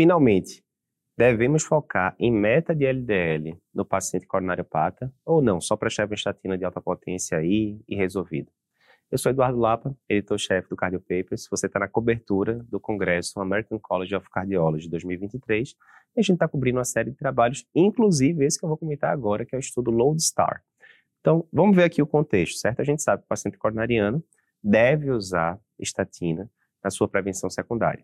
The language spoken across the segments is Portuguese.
finalmente, devemos focar em meta de LDL no paciente coronariopata ou não? Só prestar uma estatina de alta potência aí e resolvido. Eu sou Eduardo Lapa, editor-chefe do Cardio Papers. Você está na cobertura do Congresso American College of Cardiology 2023. E a gente está cobrindo uma série de trabalhos, inclusive esse que eu vou comentar agora, que é o estudo Lodestar. Então, vamos ver aqui o contexto, certo? A gente sabe que o paciente coronariano deve usar estatina na sua prevenção secundária.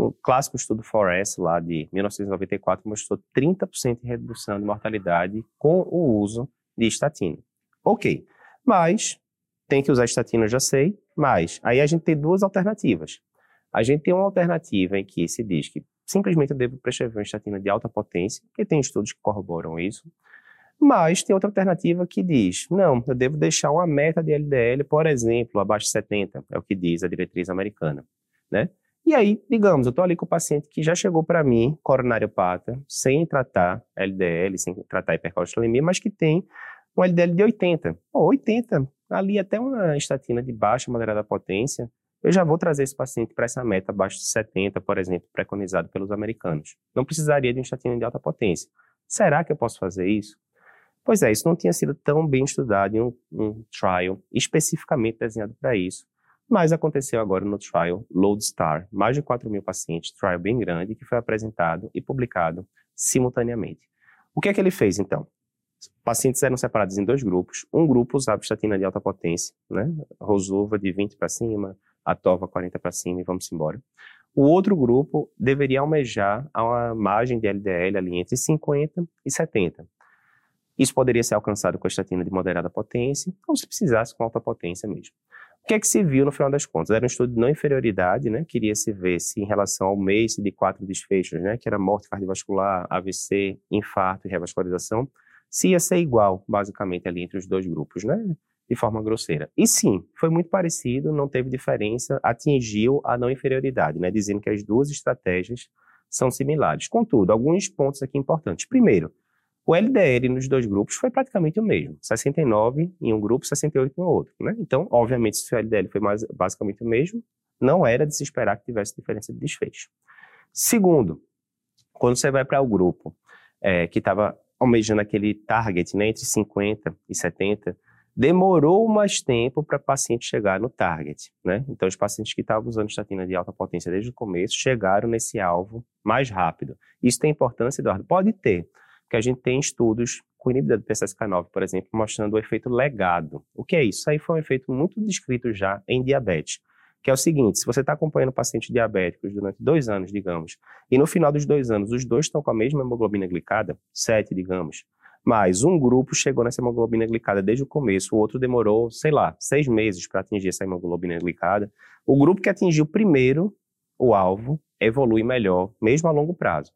O clássico estudo FOREST, lá de 1994, mostrou 30% de redução de mortalidade com o uso de estatina. Ok, mas tem que usar estatina, já sei, mas aí a gente tem duas alternativas. A gente tem uma alternativa em que se diz que simplesmente eu devo prescrever uma estatina de alta potência, que tem estudos que corroboram isso, mas tem outra alternativa que diz, não, eu devo deixar uma meta de LDL, por exemplo, abaixo de 70, é o que diz a diretriz americana, né? E aí, digamos, eu estou ali com o paciente que já chegou para mim, coronariopata, sem tratar LDL, sem tratar hipercolesterolemia, mas que tem um LDL de 80. Pô, 80, ali até uma estatina de baixa, moderada potência, eu já vou trazer esse paciente para essa meta abaixo de 70, por exemplo, preconizado pelos americanos. Não precisaria de uma estatina de alta potência. Será que eu posso fazer isso? Pois é, isso não tinha sido tão bem estudado em um, um trial especificamente desenhado para isso. Mas aconteceu agora no trial Lodestar, mais de 4 mil pacientes, trial bem grande, que foi apresentado e publicado simultaneamente. O que é que ele fez, então? Pacientes eram separados em dois grupos. Um grupo usava estatina de alta potência, né? Rosuva de 20 para cima, Atova 40 para cima e vamos embora. O outro grupo deveria almejar a uma margem de LDL ali entre 50 e 70. Isso poderia ser alcançado com a estatina de moderada potência, ou se precisasse com alta potência mesmo. Que é que se viu no final das contas? Era um estudo de não inferioridade, né? Queria se ver se em relação ao MACE de quatro desfechos, né? Que era morte cardiovascular, AVC, infarto e revascularização, se ia ser igual, basicamente, ali entre os dois grupos, né? De forma grosseira. E sim, foi muito parecido, não teve diferença, atingiu a não inferioridade, né? Dizendo que as duas estratégias são similares. Contudo, alguns pontos aqui importantes. Primeiro, o LDL nos dois grupos foi praticamente o mesmo, 69 em um grupo, 68 no outro, né? Então, obviamente, se o LDL foi mais, basicamente o mesmo, não era de se esperar que tivesse diferença de desfecho. Segundo, quando você vai para o grupo é, que estava almejando aquele target né, entre 50 e 70, demorou mais tempo para o paciente chegar no target. Né? Então, os pacientes que estavam usando estatina de alta potência desde o começo chegaram nesse alvo mais rápido. Isso tem importância, Eduardo? Pode ter, porque a gente tem estudos com inibidor do PCSK9, por exemplo, mostrando o efeito legado. O que é isso? Isso aí foi um efeito muito descrito já em diabetes que é o seguinte: se você está acompanhando pacientes diabéticos durante dois anos, digamos, e no final dos dois anos os dois estão com a mesma hemoglobina glicada, 7, digamos, mas um grupo chegou nessa hemoglobina glicada desde o começo, o outro demorou, sei lá, seis meses para atingir essa hemoglobina glicada. O grupo que atingiu primeiro o alvo evolui melhor, mesmo a longo prazo.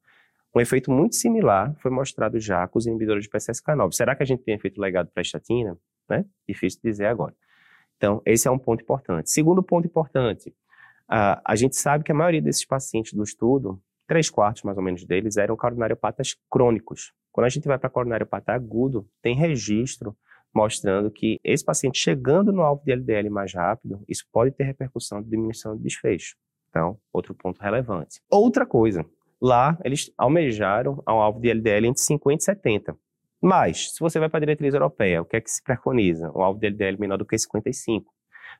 Um efeito muito similar foi mostrado já com os inibidores de PCSK9. Será que a gente tem efeito legado para a estatina? Né? Difícil dizer agora. Então, esse é um ponto importante. Segundo ponto importante, a, a gente sabe que a maioria desses pacientes do estudo, três quartos mais ou menos deles, eram coronariopatas crônicos. Quando a gente vai para coronariopata agudo, tem registro mostrando que esse paciente chegando no alvo de LDL mais rápido, isso pode ter repercussão de diminuição de desfecho. Então, outro ponto relevante. Outra coisa, lá eles almejaram um alvo de LDL entre 50 e 70. Mas, se você vai para a diretriz europeia, o que é que se preconiza? Um alvo de LDL menor do que 55.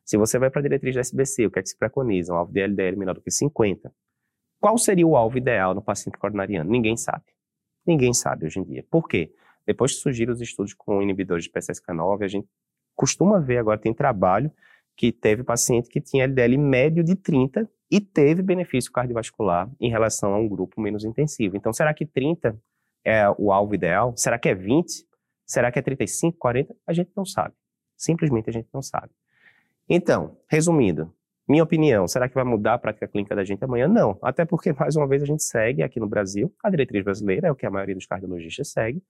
Se você vai para a diretriz da SBC, o que é que se preconiza? Um alvo de LDL menor do que 50. Qual seria o alvo ideal no paciente coronariano? Ninguém sabe. Ninguém sabe hoje em dia. Por quê? Depois que surgiram os estudos com inibidores de PCSK9, a gente costuma ver agora, tem trabalho que teve paciente que tinha LDL médio de 30 e teve benefício cardiovascular em relação a um grupo menos intensivo. Então, será que 30 é o alvo ideal? Será que é 20? Será que é 35, 40? A gente não sabe. Simplesmente a gente não sabe. Então, resumindo, minha opinião, será que vai mudar a prática clínica da gente amanhã? Não. Até porque, mais uma vez, a gente segue aqui no Brasil, a diretriz brasileira é o que a maioria dos cardiologistas segue,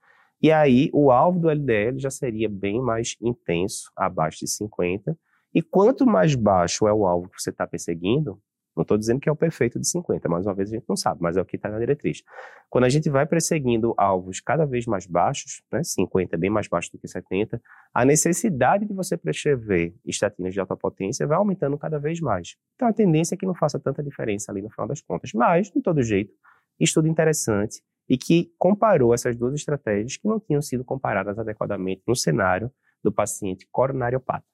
e aí o alvo do LDL já seria bem mais intenso, abaixo de 50, e quanto mais baixo é o alvo que você está perseguindo, não estou dizendo que é o perfeito de 50, mais uma vez a gente não sabe, mas é o que está na diretriz. Quando a gente vai perseguindo alvos cada vez mais baixos, né, 50 bem mais baixo do que 70, a necessidade de você prescrever estatinas de alta potência vai aumentando cada vez mais. Então a tendência é que não faça tanta diferença ali no final das contas. Mas, de todo jeito, estudo interessante e que comparou essas duas estratégias que não tinham sido comparadas adequadamente no cenário do paciente coronariopata.